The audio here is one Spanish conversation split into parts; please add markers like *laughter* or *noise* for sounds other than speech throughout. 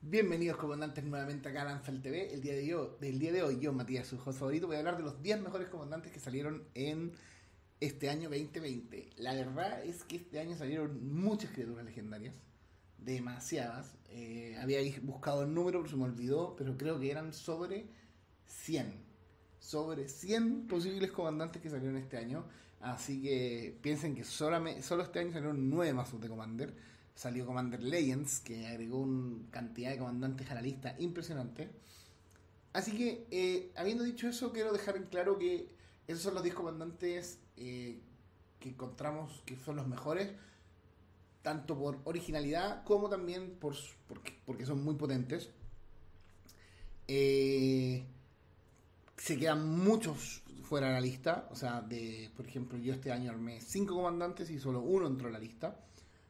Bienvenidos comandantes nuevamente acá a Lanzal TV. El día de hoy, del día de hoy, yo, Matías, su favorito, voy a hablar de los 10 mejores comandantes que salieron en este año 2020. La verdad es que este año salieron muchas criaturas legendarias, demasiadas. Eh, había buscado el número, pero se me olvidó, pero creo que eran sobre 100. Sobre 100 posibles comandantes que salieron este año. Así que piensen que solo este año salieron 9 mazos de Commander. Salió Commander Legends, que agregó una cantidad de comandantes a la lista impresionante. Así que, eh, habiendo dicho eso, quiero dejar en claro que esos son los 10 comandantes eh, que encontramos que son los mejores, tanto por originalidad como también por, porque, porque son muy potentes. Eh, se quedan muchos fuera de la lista. O sea, de, por ejemplo, yo este año armé 5 comandantes y solo uno entró a la lista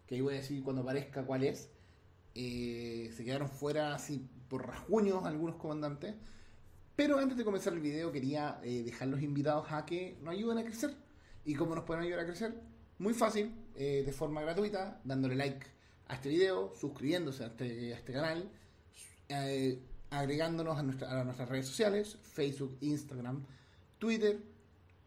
que ahí voy a decir cuando aparezca cuál es. Eh, se quedaron fuera así por rasguños algunos comandantes. Pero antes de comenzar el video quería eh, dejar los invitados a que nos ayuden a crecer. ¿Y cómo nos pueden ayudar a crecer? Muy fácil, eh, de forma gratuita, dándole like a este video, suscribiéndose a este, a este canal, agregándonos a, nuestra, a nuestras redes sociales, Facebook, Instagram, Twitter,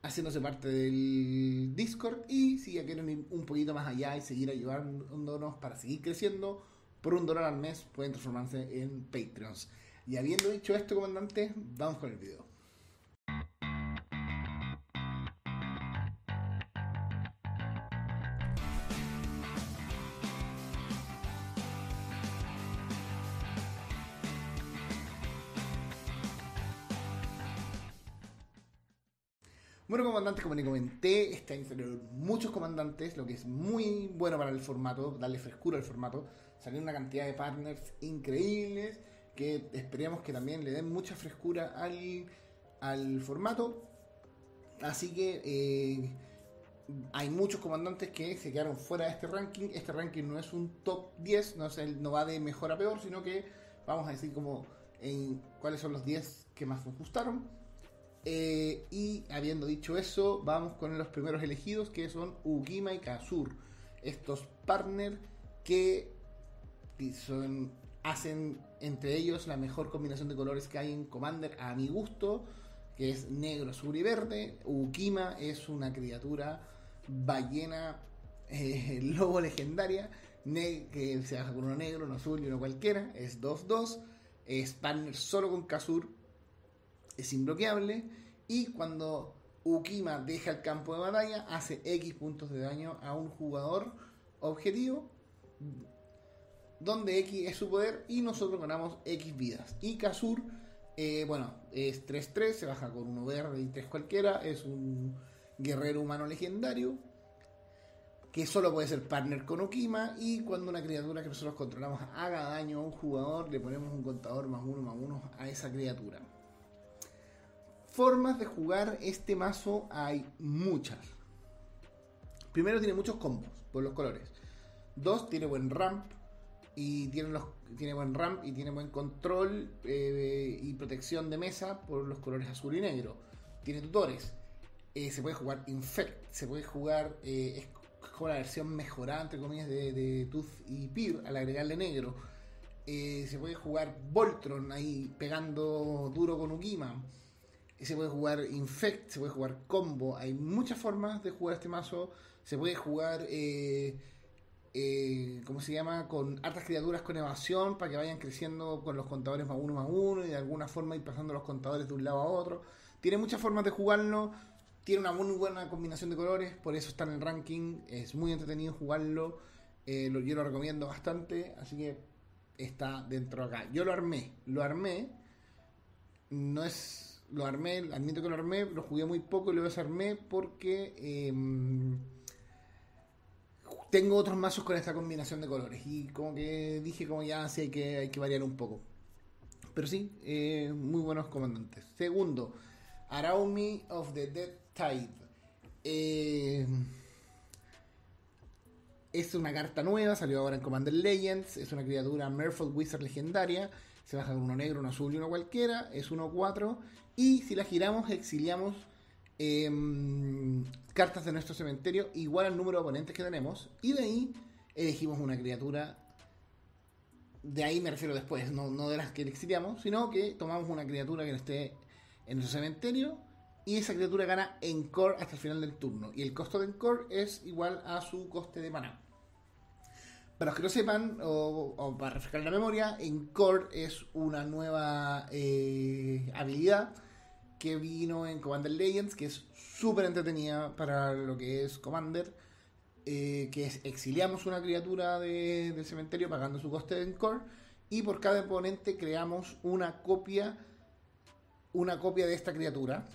haciéndose parte del Discord y si ya quieren ir un poquito más allá y seguir ayudándonos para seguir creciendo, por un dólar al mes pueden transformarse en Patreons. Y habiendo dicho esto, comandante, vamos con el video. Comandantes, como les comenté, este año salieron muchos comandantes, lo que es muy bueno para el formato, darle frescura al formato. Salieron una cantidad de partners increíbles que esperemos que también le den mucha frescura al, formato. Así que eh, hay muchos comandantes que se quedaron fuera de este ranking. Este ranking no es un top 10, no, es el, no va de mejor a peor, sino que vamos a decir como en cuáles son los 10 que más nos gustaron. Eh, y habiendo dicho eso, vamos con los primeros elegidos que son Ukima y Kazur. Estos partners que son, hacen entre ellos la mejor combinación de colores que hay en Commander a mi gusto, que es negro, azul y verde. Ukima es una criatura ballena eh, *laughs* lobo legendaria que se baja con uno negro, uno azul y uno cualquiera. Es 2-2. Es partner solo con Kazur es imbloqueable y cuando Ukima deja el campo de batalla hace X puntos de daño a un jugador objetivo donde X es su poder y nosotros ganamos X vidas. Y Kazur, eh, bueno, es 3-3, se baja con uno verde y 3 cualquiera, es un guerrero humano legendario que solo puede ser partner con Ukima y cuando una criatura que nosotros controlamos haga daño a un jugador le ponemos un contador más uno más uno a esa criatura. Formas de jugar este mazo hay muchas. Primero tiene muchos combos por los colores. Dos, tiene buen ramp y tiene, buen ramp y tiene buen control eh, y protección de mesa por los colores azul y negro. Tiene tutores. Eh, se puede jugar Infect, se puede jugar, eh, es como la versión mejorada, entre comillas, de, de Tooth y Pir al agregarle negro. se puede jugar Voltron ahí pegando duro con Ukima se puede jugar Infect, se puede jugar Combo. Hay muchas formas de jugar este mazo. Se puede jugar, eh, eh, ¿cómo se llama? Con hartas criaturas con evasión para que vayan creciendo con los contadores más uno más uno y de alguna forma ir pasando los contadores de un lado a otro. Tiene muchas formas de jugarlo. Tiene una muy buena combinación de colores, por eso está en el ranking. Es muy entretenido jugarlo. Eh, lo, yo lo recomiendo bastante, así que está dentro acá. Yo lo armé, lo armé. No es lo armé, admito que lo armé, lo jugué muy poco y lo desarmé porque em, tengo otros mazos con esta combinación de colores y como que dije como ya sí hay que, hay que variar un poco. Pero sí, eh, muy buenos comandantes. Segundo, Araumi of the Dead Tide. Eh, es una carta nueva, salió ahora en Commander Legends. Es una criatura Merfolk Wizard legendaria. Se baja con uno negro, uno azul y uno cualquiera. Es 1-4. Y si la giramos, exiliamos em, cartas de nuestro cementerio igual al número de oponentes que tenemos. Y de ahí elegimos una criatura de ahí me refiero después, no, no de las que exiliamos, sino que tomamos una criatura que esté en nuestro cementerio y esa criatura gana Encore hasta el final del turno. Y el costo de Encore es igual a su coste de mana. Para los que no sepan, o, para refrescar la memoria, Encore es una nueva eh, habilidad que vino en Commander Legends, que es súper entretenida para lo que es Commander, eh, que es exiliamos una criatura del cementerio pagando su coste de Encore, y por cada oponente creamos una copia, una copia de esta criatura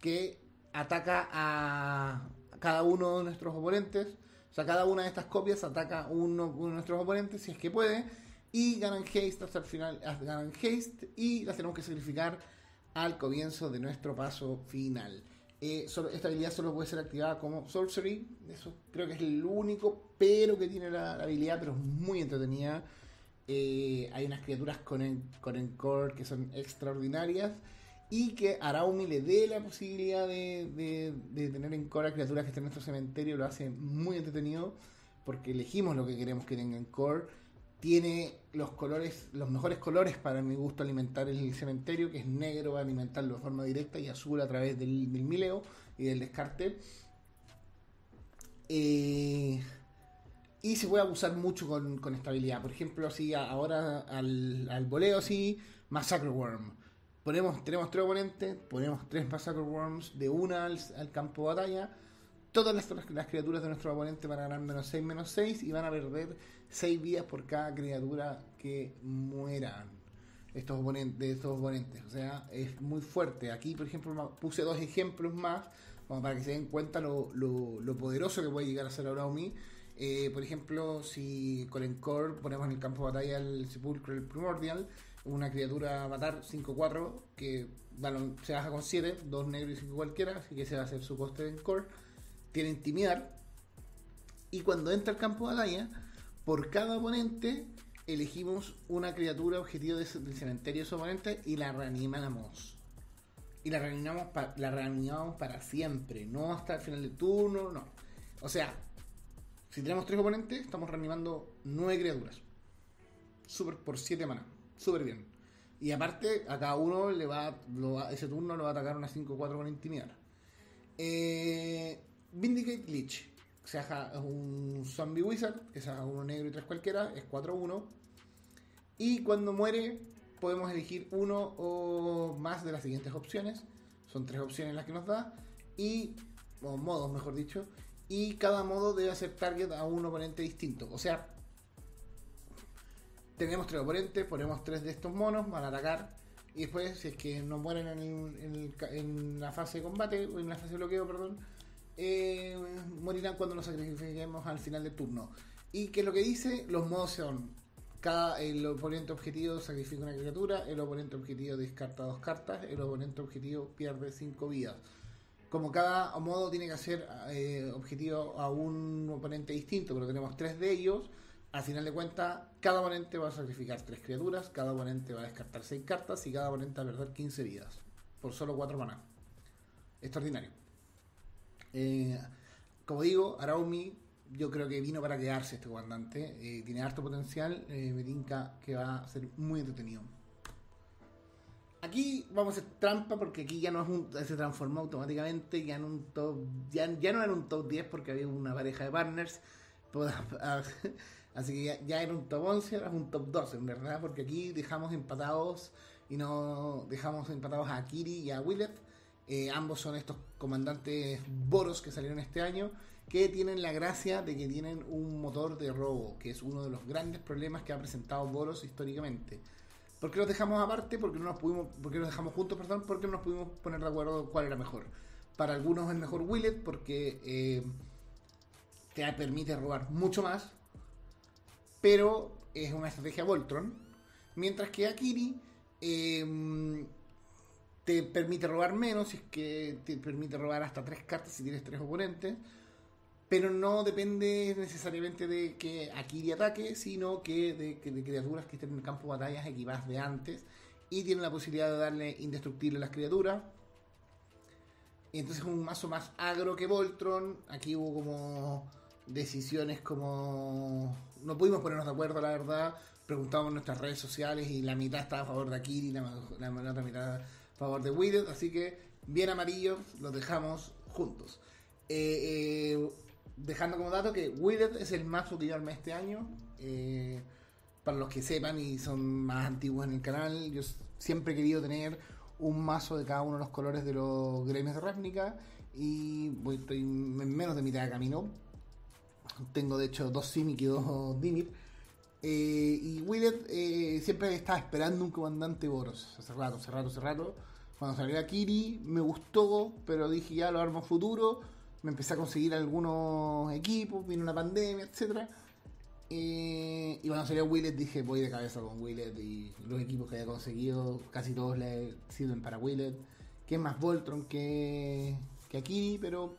que ataca a cada uno de nuestros oponentes. O sea, cada una de estas copias ataca a uno, de nuestros oponentes si es que puede. Y ganan haste hasta el final. Ganan haste y las tenemos que sacrificar al comienzo de nuestro paso final. Eh, esta habilidad solo puede ser activada como sorcery. Eso creo que es el único pero que tiene la, habilidad, pero es muy entretenida. Eh, hay unas criaturas con, con Encore que son extraordinarias y que Araumi le dé la posibilidad de, tener en core criaturas que estén en nuestro cementerio, lo hace muy entretenido porque elegimos lo que queremos que tenga en core. Tiene los colores, los mejores colores para mi gusto alimentar el cementerio, que es negro, a alimentarlo de forma directa y azul a través del, mileo y del descarte. Eh, y se puede abusar mucho con, con esta habilidad. Por ejemplo, así ahora al, al voleo, así, Massacre Worm ponemos, tenemos tres oponentes, ponemos tres Massacre Worms de una al, campo de batalla. Todas las, las, criaturas de nuestro oponente van a ganar menos 6, menos 6 y van a perder 6 vidas por cada criatura que mueran estos oponentes, de estos oponentes. O sea, es muy fuerte. Aquí, por ejemplo, puse dos ejemplos más para que se den cuenta lo, lo, poderoso que puede llegar a ser ahora Omi. Eh, por ejemplo, si con Encore ponemos en el campo de batalla el Sepulcro, el Primordial, una criatura a matar 5-4 que se baja con 7, 2 negros y 5 cualquiera, así que se va a hacer su coste de core. Tiene intimidar. Y cuando entra al campo de batalla, por cada oponente elegimos una criatura objetivo del cementerio de su oponente y la reanimamos. Y la reanimamos, la reanimamos para siempre, no hasta el final del turno, no. O sea, si tenemos tres oponentes, estamos reanimando 9 criaturas. Super por 7 manas súper bien. Y aparte, a cada uno le va, ese turno le va a atacar una 5-4 con intimidar. Eh, Vindicate Lich. Se haga un Zombie Wizard, que se haga uno negro y tres cualquiera, es 4-1. Y cuando muere, podemos elegir uno o más de las siguientes opciones. Son tres opciones las que nos da. Y, o modos, mejor dicho. Y cada modo debe hacer target a un oponente distinto. O sea, tenemos tres oponentes, ponemos tres de estos monos, van a atacar. Y después, si es que no mueren en, la fase de combate, o en la fase de bloqueo, perdón, eh, morirán cuando nos sacrifiquemos al final del turno. Y que lo que dice, los modos son, cada, el oponente objetivo sacrifica una criatura, el oponente objetivo descarta dos cartas, el oponente objetivo pierde cinco vidas. Como cada modo tiene que hacer eh, objetivo a un oponente distinto, pero tenemos tres de ellos, al final de cuentas, cada oponente va a sacrificar tres criaturas, cada oponente va a descartar seis cartas y cada oponente va a perder 15 vidas por solo cuatro maná. Extraordinario. Eh, como digo, Araumi, yo creo que vino para quedarse este comandante. Eh, tiene harto potencial. Eh, que va a ser muy entretenido. Aquí vamos a hacer trampa porque aquí ya no es un, se transformó automáticamente. Ya, en top, ya, no era un top 10 porque había una pareja de partners. *laughs* Así que ya, era un top 11, ahora es un top 12, en verdad, porque aquí dejamos empatados y no dejamos empatados a Kiri y a Willet. Eh, ambos son estos comandantes Boros que salieron este año, que tienen la gracia de que tienen un motor de robo, que es uno de los grandes problemas que ha presentado Boros históricamente. ¿Por qué los dejamos aparte? Porque no nos pudimos, porque los dejamos juntos, perdón, porque no nos pudimos poner de acuerdo cuál era mejor. Para algunos es mejor Willet porque eh, te permite robar mucho más, pero es una estrategia Voltron. Mientras que Akiri em, te permite robar menos, es que te permite robar hasta tres cartas si tienes tres oponentes. Pero no depende necesariamente de que Akiri ataque, sino que de, criaturas que estén en el campo de batallas equipadas de antes. Y tiene la posibilidad de darle indestructible a las criaturas. Y entonces es un mazo más agro que Voltron. Aquí hubo como decisiones como... No pudimos ponernos de acuerdo, la verdad, preguntamos en nuestras redes sociales y la mitad estaba a favor de Akiri, la, la, otra mitad favor de Widget, así que bien amarillos, los dejamos juntos. Eh, eh, dejando como dato que Widget es el mazo que yo armé este año. Eh, para los que sepan y son más antiguos en el canal, yo siempre he querido tener un mazo de cada uno de los colores de los gremios de Ravnica y voy, estoy en menos de mitad de camino. Tengo de hecho dos Simic y dos Dimir. Eh, y Willet eh, siempre estaba esperando un comandante Boros. Hace rato, hace rato, hace rato. Cuando salió Kiri me gustó, pero dije ya lo armo futuro. Me empecé a conseguir algunos equipos, vino una pandemia, etcétera eh, y cuando salió Willet dije voy de cabeza con Willet y los equipos que haya conseguido, casi todos le sirven para Willet. Que es más Voltron que, que Akiri, pero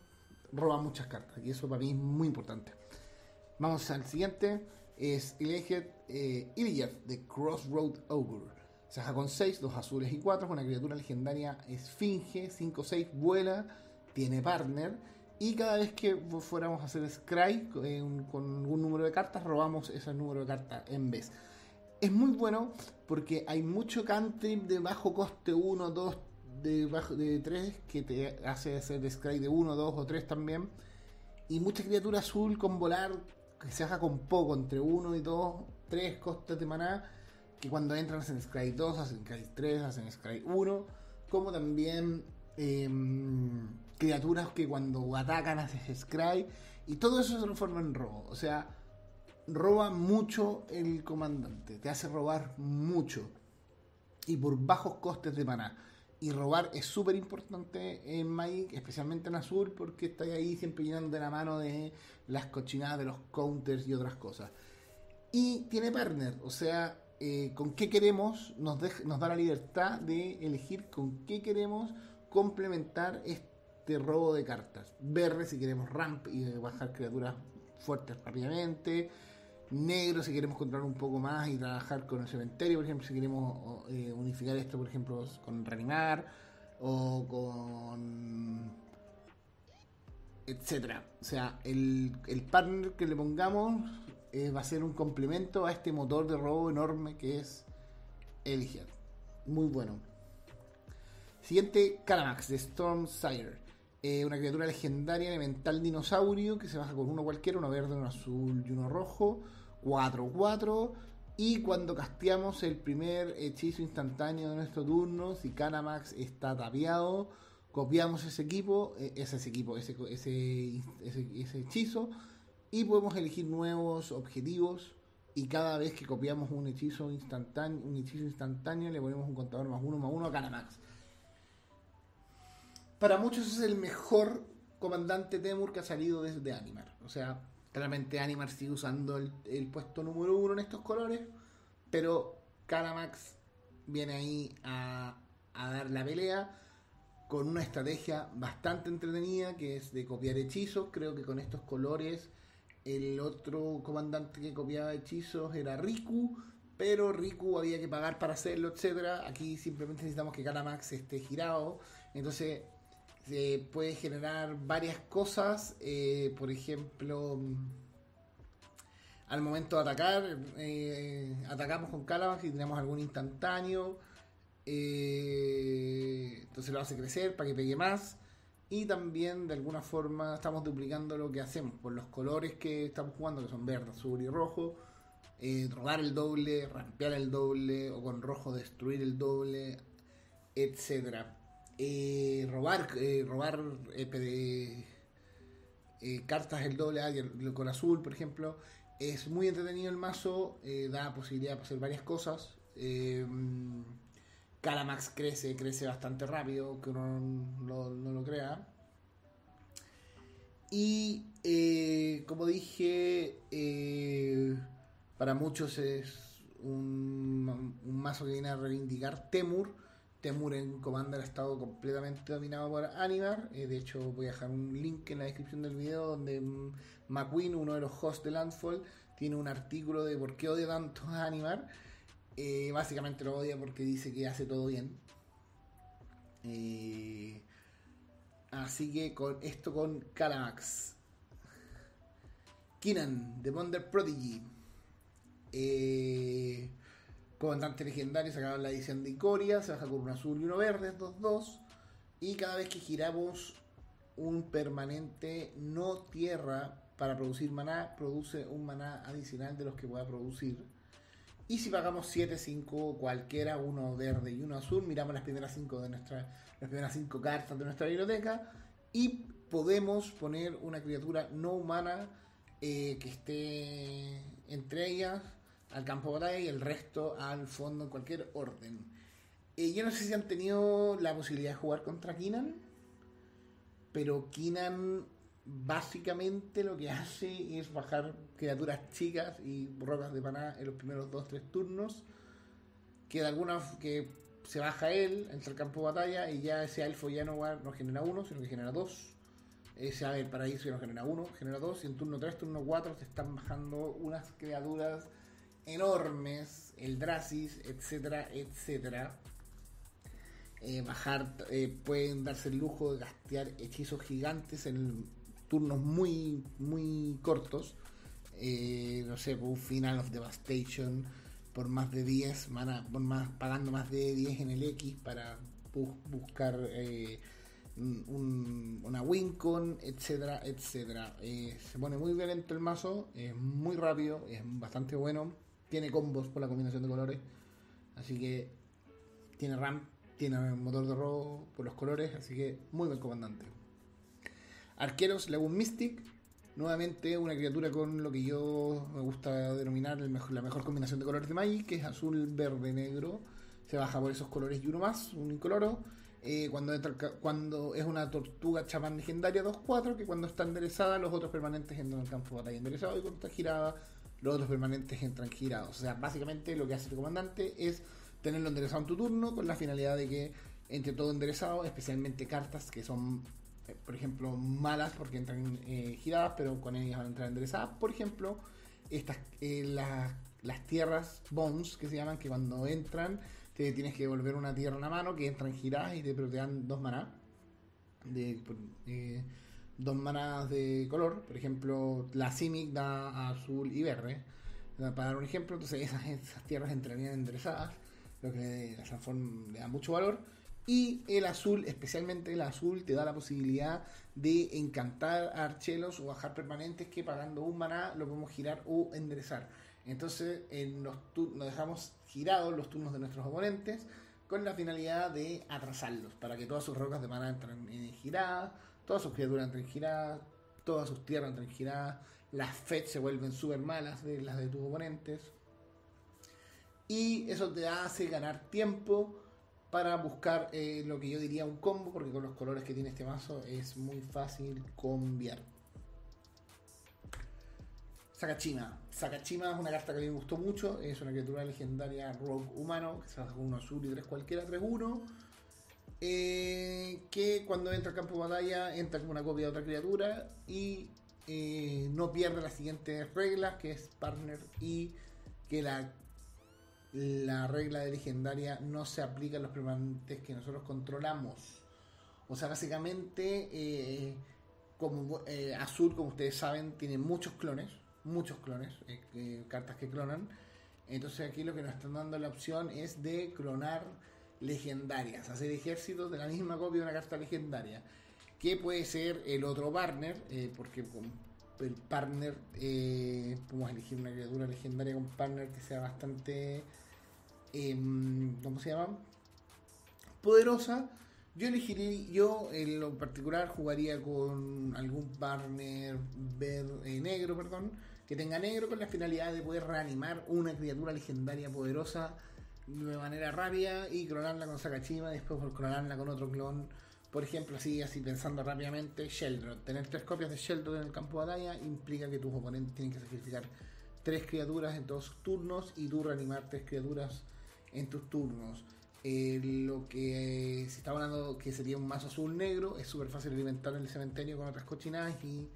roba muchas cartas. Y eso para mí es muy importante. Vamos al siguiente. Es Eleged eh, de Crossroad Ogre. Se con 6, 2 azules y 4. Es una criatura legendaria esfinge, 5-6, vuela, tiene partner y cada vez que fuéramos a hacer Scry eh, con un número de cartas, robamos ese número de cartas en vez. Es muy bueno porque hay mucho cantrip de bajo coste 1, 2, de, bajo, de 3 que te hace hacer Scry de 1, 2 o 3 también. Y mucha criatura azul con volar que se haga con poco, entre 1 y 2, 3 costes de maná, que cuando entran hacen Scry 2, hacen Scry 3, hacen Scry 1, como también... Eh, criaturas que cuando atacan haces scry y todo eso se transforma en robo. O sea, roba mucho el comandante, te hace robar mucho y por bajos costes de maná. Y robar es súper importante en Magic, especialmente en azul, porque está ahí siempre llenando de la mano de las cochinadas de los counters y otras cosas. Y tiene partner, o sea, eh, con qué queremos, nos, da la libertad de elegir con qué queremos complementar este robo de cartas. Verde si queremos ramp y bajar criaturas fuertes rápidamente. Negro si queremos controlar un poco más y trabajar con el cementerio, por ejemplo, si queremos eh, unificar esto, por ejemplo, con reanimar o con etcétera. O sea, el, el partner que le pongamos eh, va a ser un complemento a este motor de robo enorme que es Eliger. Muy bueno. Siguiente, Calamax de Stormsire. Eh, una criatura legendaria elemental dinosaurio que se baja con uno cualquiera, uno verde, uno azul y uno rojo. 4-4. Y cuando casteamos el primer hechizo instantáneo de nuestro turno, si Canamax está tapiado, copiamos ese equipo, eh, ese, equipo, ese, ese, hechizo, y podemos elegir nuevos objetivos. Y cada vez que copiamos un hechizo instantáneo, un hechizo instantáneo, le ponemos un contador más uno más uno a Canamax para muchos es el mejor comandante Temur que ha salido desde Animar. O sea, claramente Animar sigue usando el, puesto número uno en estos colores, pero Calamax viene ahí a, dar la pelea con una estrategia bastante entretenida que es de copiar hechizos. Creo que con estos colores el otro comandante que copiaba hechizos era Riku, pero Riku había que pagar para hacerlo, etcétera. Aquí simplemente necesitamos que Calamax esté girado. Entonces puede generar varias cosas, eh, por ejemplo, al momento de atacar, eh, atacamos con Calabash y tenemos algún instantáneo, eh, entonces lo hace crecer para que pegue más. Y también de alguna forma estamos duplicando lo que hacemos por los colores que estamos jugando, que son verde, azul y rojo. robar el doble, rampear el doble, o con rojo destruir el doble, etcétera eh, robar, eh, robar eh, cartas el doble A con azul, por ejemplo. Es muy entretenido el mazo, da posibilidad de hacer varias cosas. Calamax crece, crece bastante rápido, que uno no, lo crea. Y como dije, para muchos es un, un, mazo que viene a reivindicar Temur Temur en Commander ha estado completamente dominado por Animar. Eh, de hecho, voy a dejar un link en la descripción del video donde mm, McQueen, uno de los hosts de Landfall, tiene un artículo de por qué odia tanto a Animar. Eh, básicamente lo odia porque dice que hace todo bien. Eh, así que con esto con Calamax. Kinan, The Wonder Prodigy. Comandante legendario sacamos la edición de Icoria, se baja con un azul y uno verde, 2-2. Y cada vez que giramos un permanente no tierra para producir maná, produce un maná adicional de los que pueda producir. Y si pagamos 7, 5, cualquiera, uno verde y uno azul, miramos las primeras 5 de las primeras 5 cartas de nuestra biblioteca y podemos poner una criatura no humana eh, que esté entre ellas al campo de batalla y el resto al fondo en cualquier orden. Eh, yo no sé si han tenido la posibilidad de jugar contra Kinan, pero Kinan básicamente lo que hace es bajar criaturas chicas y rocas de paná en los primeros 2-3 turnos. Que de alguna que se baja él, entra al campo de batalla y ya ese elfo ya no, no genera uno, sino que genera dos. Ese ave del paraíso ya no genera uno, genera dos. Y en turno 3, turno 4 se están bajando unas criaturas enormes, el Dracis, etcétera, etcétera. Eh, bajar, eh, pueden darse el lujo de gastear hechizos gigantes en turnos muy, muy cortos. Eh, no sé, un Final of Devastation por más de 10, por más, pagando más de 10 en el X para buscar eh, una Wincon, etcétera, etcétera. Se pone muy violento el mazo, es muy rápido, es bastante bueno, tiene combos por la combinación de colores, así que tiene RAM, tiene motor de robo por los colores, así que muy buen comandante. Arqueros, Lagoon Mystic. Nuevamente una criatura con lo que yo me gusta denominar la mejor combinación de colores de Magic, que es azul, verde, negro. Se baja por esos colores y uno más, un incoloro. Eh, cuando, cuando es una tortuga chamán legendaria 2-4, que cuando está enderezada los otros permanentes entran al campo de batalla enderezado y cuando está girada los otros permanentes entran girados. O sea, básicamente lo que hace el comandante es tenerlo enderezado en tu turno con la finalidad de que entre todo enderezado, especialmente cartas que son eh, por ejemplo, malas porque entran eh, giradas, pero con ellas van a entrar enderezadas. Por ejemplo, estas, eh, las, tierras bones que se llaman, que cuando entran te tienes que devolver una tierra en la mano, que entran giradas y te, pero dos maná. De, dos manas de color. Por ejemplo, la Simic da azul y verde. Para dar un ejemplo, entonces *laughs* esas, esas tierras entrarían enderezadas, lo que le da mucho valor y el azul, especialmente el azul, te da la posibilidad de encantar a archelos o bajar permanentes que pagando un maná lo podemos girar o enderezar. Entonces nos, nos dejamos girados los turnos de nuestros oponentes con la finalidad de atrasarlos para que todas sus rocas de maná entren en todas sus criaturas giradas, todas sus tierras giradas, las FED se vuelven súper malas de las de tus oponentes. Y eso te hace ganar tiempo para buscar eh, lo que yo diría un combo, porque con los colores que tiene este mazo es muy fácil cambiar. Sakachima. Sakachima es una carta que a mí me gustó mucho. Es una criatura legendaria rogue humano, que se hace con uno azul y tres cualquiera, 3-1. Eh, que cuando entra al campo de batalla entra como una copia de otra criatura y eh, no pierde las siguientes reglas, que es partner y que la la regla de legendaria no se aplica a los permanentes que nosotros controlamos. O sea, básicamente, eh, como Azul, como ustedes saben, tiene muchos clones, muchos clones, cartas que clonan. Entonces aquí lo que nos están dando la opción es de clonar legendarias, hacer ejércitos de la misma copia de una carta legendaria, que puede ser el otro partner, porque con el partner, podemos elegir una criatura legendaria con partner que sea bastante Em, ¿cómo se llama? Poderosa. Yo elegiría, yo en lo particular jugaría con algún partner verde, negro, perdón, que tenga negro con la finalidad de poder reanimar una criatura legendaria poderosa de manera rápida y clonarla con Sakachima, después clonarla con otro clon. Por ejemplo, así, así pensando rápidamente, Sheldon. Tener tres copias de Sheldon en el campo de batalla implica que tus oponentes tienen que sacrificar tres criaturas en sus turnos y tú reanimar tres criaturas en tus turnos. Eh, lo que se está hablando que sería un mazo azul negro, es súper fácil alimentar el cementerio con otras cochinadas y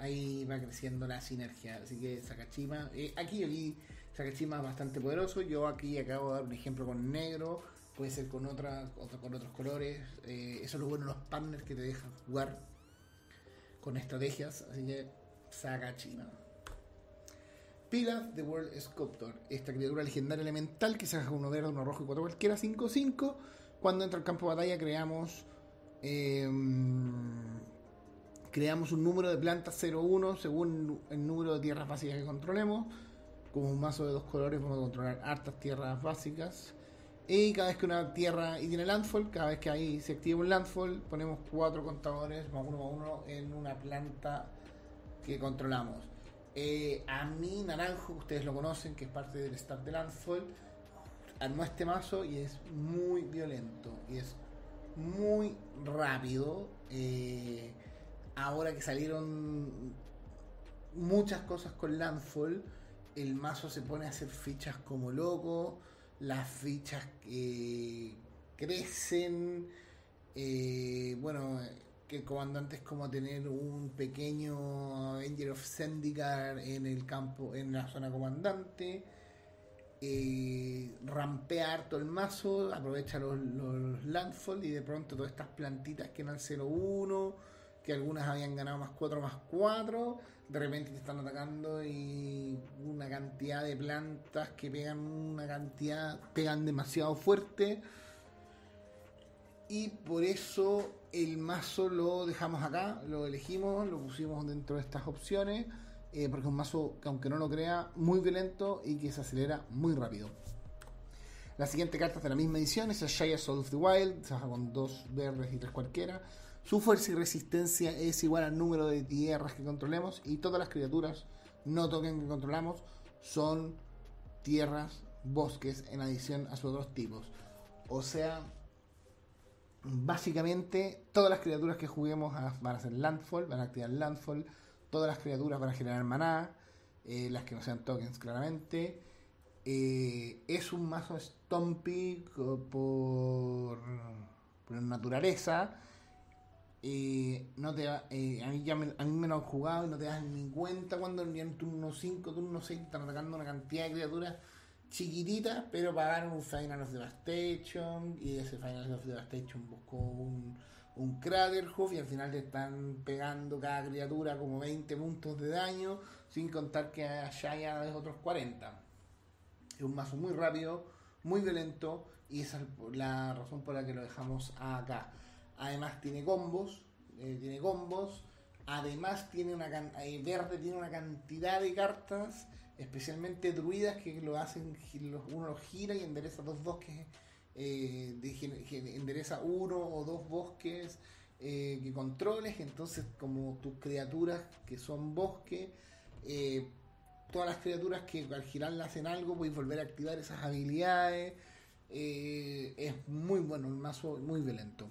ahí va creciendo la sinergia. Así que Sakachima, eh, aquí aquí Sakachima es bastante poderoso. Yo aquí acabo de dar un ejemplo con negro, puede ser con otra, con otros colores. Eh, eso es lo bueno de los partners que te dejan jugar con estrategias. Así que Sakachima. Pilaf, The World Sculptor. Esta criatura legendaria elemental que se hace uno verde, uno rojo y cuatro cualquiera, 5-5. Cuando entra al campo de batalla creamos... em, creamos un número de plantas 0-1 según el número de tierras básicas que controlemos. Como un mazo de dos colores vamos a controlar hartas tierras básicas. Y cada vez que una tierra y tiene landfall, cada vez que ahí se activa un landfall, ponemos cuatro contadores más uno más uno en una planta que controlamos. Eh, a mí, Naranjo, ustedes lo conocen, que es parte del staff de Landfall, armó este mazo y es muy violento y es muy rápido. Eh, ahora que salieron muchas cosas con Landfall, el mazo se pone a hacer fichas como loco, las fichas crecen, eh, bueno, que comandante es como tener un pequeño Avenger of Zendikar en el campo, en la zona comandante. Eh, rampea harto el mazo, aprovecha los, los landfall y de pronto todas estas plantitas que eran 0-1, que algunas habían ganado más 4 más 4, de repente te están atacando y una cantidad de plantas que pegan una cantidad, pegan demasiado fuerte. Y por eso el mazo lo dejamos acá, lo elegimos, lo pusimos dentro de estas opciones, eh, porque es un mazo que aunque no lo crea, muy violento y que se acelera muy rápido. La siguiente carta es de la misma edición es Shaya Soul of the Wild, se baja con dos verdes y tres cualquiera. Su fuerza y resistencia es igual al número de tierras que controlemos y todas las criaturas no token que controlamos son tierras, bosques en adición a sus otros tipos. O sea, básicamente todas las criaturas que juguemos van a hacer landfall, van a activar landfall, todas las criaturas van a generar maná, eh, las que no sean tokens claramente. Eh, es un mazo Stompy por, por naturaleza. Eh, no te a mí ya me, a mí me lo han jugado y no te das ni cuenta cuando en turno 5, turno 6 están atacando una cantidad de criaturas chiquitita, pero pagaron un Final of Devastation y ese Final of Devastation buscó un, un Hoof y al final te están pegando cada criatura como 20 puntos de daño, sin contar que allá ya es otros 40. Es un mazo muy rápido, muy violento y esa es la razón por la que lo dejamos acá. Además tiene combos, eh, tiene combos, además tiene una eh, verde tiene una cantidad de cartas especialmente druidas que lo hacen, uno los gira y endereza dos bosques, eh, endereza uno o dos bosques que controles, entonces como tus criaturas que son bosque, todas las criaturas que al girarlas hacen algo, puedes volver a activar esas habilidades, es muy bueno, el mazo muy violento.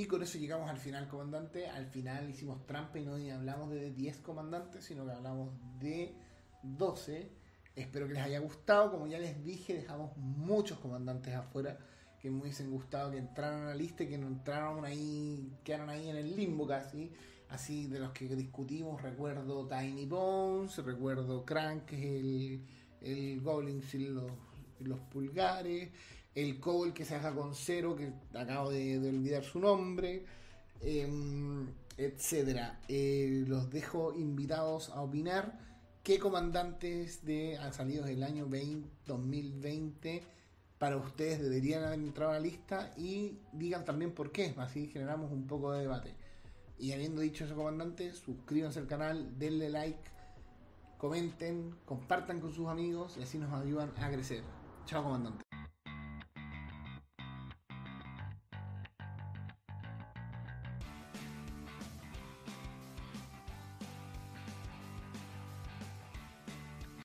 Y con eso llegamos al final, comandante. Al final hicimos trampa y no hablamos de 10 comandantes, sino que hablamos de 12. Espero que les haya gustado. Como ya les dije, dejamos muchos comandantes afuera que me hubiesen gustado que entraran a la lista y que no entraron ahí, quedaron ahí en el limbo casi. Así de los que discutimos, recuerdo Tiny Bones, recuerdo Crank, el, el Goblin sin los, los pulgares, el Cobble que se haga con cero, que acabo de, olvidar su nombre, em, etcétera. Eh, los dejo invitados a opinar qué comandantes de han salido del año 2020 para ustedes deberían haber entrado a la lista y digan también por qué, así generamos un poco de debate. Y habiendo dicho eso, comandante, suscríbanse al canal, denle like, comenten, compartan con sus amigos y así nos ayudan a crecer. Chao, comandante.